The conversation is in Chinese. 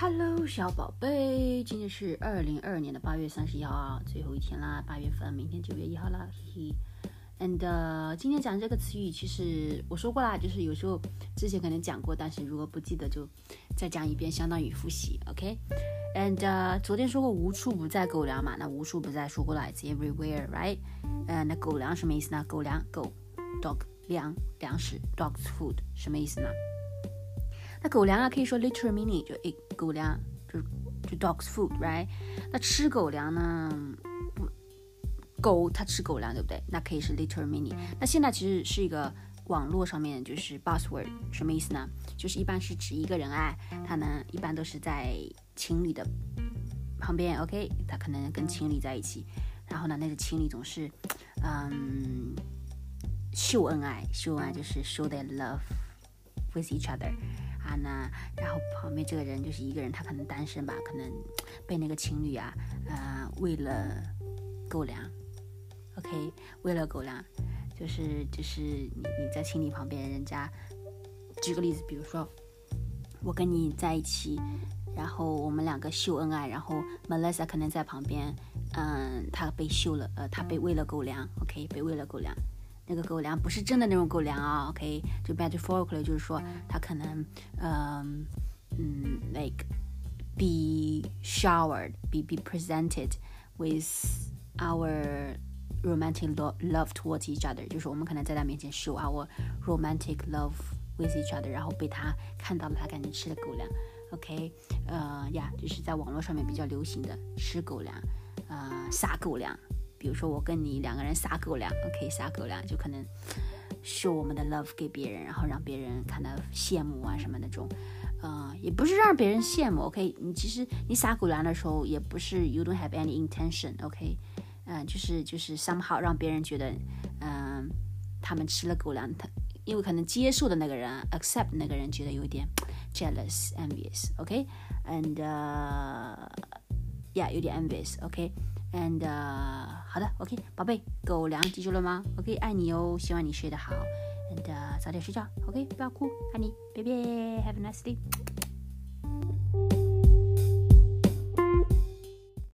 Hello，小宝贝，今天是二零二二年的八月三十一号啊，最后一天啦，八月份，明天九月一号啦，嘿嘿。And 今天讲这个词语，其实我说过啦，就是有时候之前可能讲过，但是如果不记得就再讲一遍，相当于复习，OK。And 昨天说过无处不在狗粮嘛，那无处不在说过了，It's everywhere，right？呃，那狗粮什么意思呢？狗粮，狗，dog，粮，粮食，dog's food，什么意思呢？那狗粮啊，可以说 literal meaning 就诶，狗粮就就 dog's food，right？那吃狗粮呢？狗它吃狗粮，对不对？那可以是 literal meaning。那现在其实是一个网络上面就是 buzzword，什么意思呢？就是一般是指一个人哎，他呢一般都是在情侣的旁边，OK？他可能跟情侣在一起，然后呢，那个情侣总是嗯秀恩爱，秀恩爱就是 show their love with each other。他呢然后旁边这个人就是一个人，他可能单身吧，可能被那个情侣啊，呃，喂了狗粮，OK，喂了狗粮，就是就是你你在情侣旁边，人家举个例子，比如说我跟你在一起，然后我们两个秀恩爱，然后 Melissa 可能在旁边，嗯，他被秀了，呃，他被喂了狗粮，OK，被喂了狗粮。那个狗粮不是真的那种狗粮啊，OK，就 metaphorically 就是说它可能，嗯嗯，like be showered, be be presented with our romantic love love towards each other，就是我们可能在他面前 show our romantic love with each other，然后被他看到了，他赶紧吃了狗粮，OK，呃呀，就是在网络上面比较流行的吃狗粮，呃，撒狗粮。比如说我跟你两个人撒狗粮，OK，撒狗粮就可能是我们的 love 给别人，然后让别人看到羡慕啊什么那种，呃，也不是让别人羡慕，OK，你其实你撒狗粮的时候也不是 you don't have any intention，OK，嗯，就是就是 somehow 让别人觉得，嗯，他们吃了狗粮，他因为可能接受的那个人 accept 那个人觉得有点 jealous envious，OK，and yeah 有点 envious，OK。and 好的，OK，宝贝，狗粮记住了吗？OK，爱你哦，希望你睡得好，and 早点睡觉，OK，不要哭，爱你，拜拜，Have a nice day。